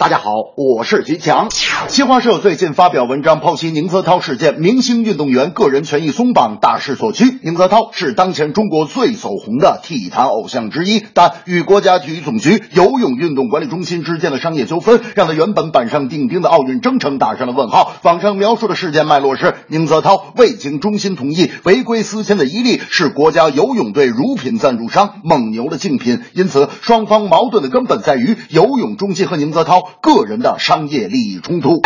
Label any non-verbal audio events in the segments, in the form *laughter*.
大家好，我是徐强。新华社最近发表文章剖析宁泽涛事件，明星运动员个人权益松绑大势所趋。宁泽涛是当前中国最走红的体坛偶像之一，但与国家体育总局游泳运动管理中心之间的商业纠纷，让他原本板上钉钉的奥运征程打上了问号。网上描述的事件脉络是：宁泽涛未经中心同意违规私签的伊利是国家游泳队乳品赞助商蒙牛的竞品，因此。双方矛盾的根本在于游泳中心和宁泽涛个人的商业利益冲突。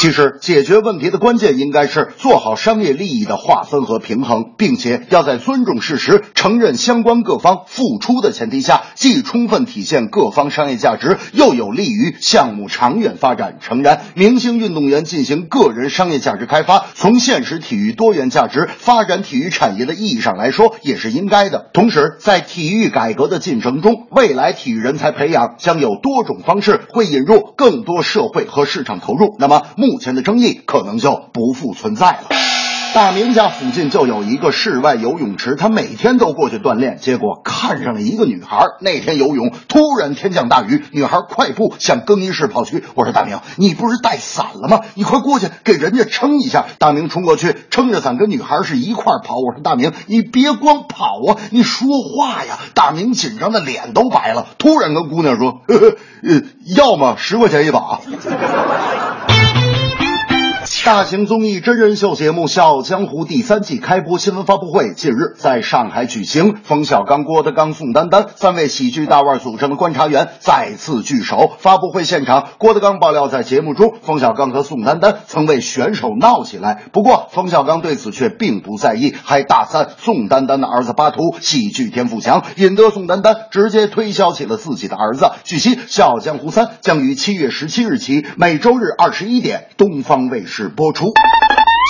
其实，解决问题的关键应该是做好商业利益的划分和平衡，并且要在尊重事实、承认相关各方付出的前提下，既充分体现各方商业价值，又有利于项目长远发展。诚然，明星运动员进行个人商业价值开发，从现实体育多元价值发展体育产业的意义上来说，也是应该的。同时，在体育改革的进程中，未来体育人才培养将有多种方式，会引入更多社会和市场投入。那么，目前的争议可能就不复存在了。大明家附近就有一个室外游泳池，他每天都过去锻炼，结果看上了一个女孩。那天游泳，突然天降大雨，女孩快步向更衣室跑去。我说大明，你不是带伞了吗？你快过去给人家撑一下。大明冲过去，撑着伞跟女孩是一块跑。我说大明，你别光跑啊，你说话呀。大明紧张的脸都白了，突然跟姑娘说：“呵 *laughs* 呵，要么十块钱一把。”大型综艺真人秀节目《笑傲江湖》第三季开播新闻发布会近日在上海举行，冯小刚、郭德纲、宋丹丹三位喜剧大腕组成的观察员再次聚首。发布会现场，郭德纲爆料在节目中，冯小刚和宋丹丹曾为选手闹起来，不过冯小刚对此却并不在意，还大赞宋丹丹的儿子巴图喜剧天赋强，引得宋丹丹直接推销起了自己的儿子。据悉，《笑傲江湖三》将于七月十七日起每周日二十一点东方卫视。播出。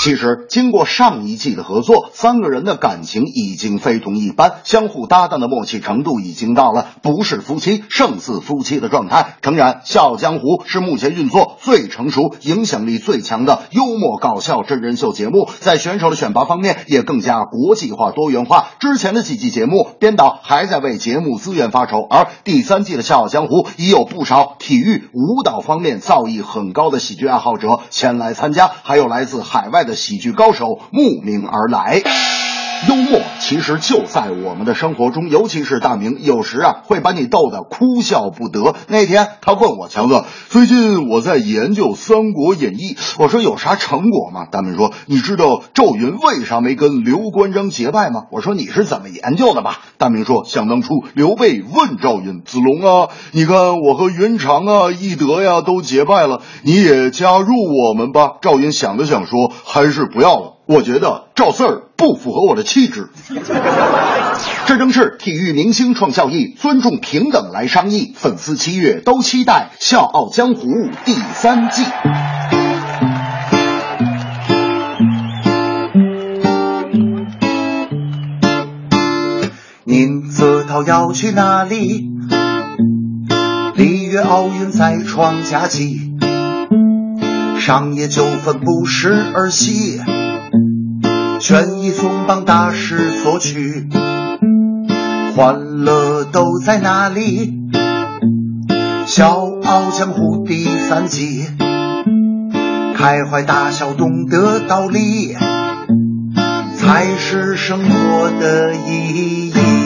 其实，经过上一季的合作，三个人的感情已经非同一般，相互搭档的默契程度已经到了不是夫妻胜似夫妻的状态。诚然，《笑傲江湖》是目前运作最成熟、影响力最强的幽默搞笑真人秀节目，在选手的选拔方面也更加国际化、多元化。之前的几季节目，编导还在为节目资源发愁，而第三季的《笑傲江湖》已有不少体育、舞蹈方面造诣很高的喜剧爱好者前来参加，还有来自海外的。喜剧高手慕名而来。幽默其实就在我们的生活中，尤其是大明，有时啊会把你逗得哭笑不得。那天他问我强子，最近我在研究《三国演义》，我说有啥成果吗？大明说，你知道赵云为啥没跟刘关张结拜吗？我说你是怎么研究的吧？大明说，想当初刘备问赵云，子龙啊，你看我和云长啊、翼德呀都结拜了，你也加入我们吧。赵云想了想说，还是不要了。我觉得赵四儿不符合我的气质。*laughs* 这正是体育明星创效益，尊重平等来商议。粉丝七月都期待《笑傲江湖》第三季。宁泽涛要去哪里？里约奥运再创佳绩，商业纠纷不时而起。权益松绑大势所趋，欢乐都在哪里？笑傲江湖第三季，开怀大笑，懂得道理，才是生活的意义。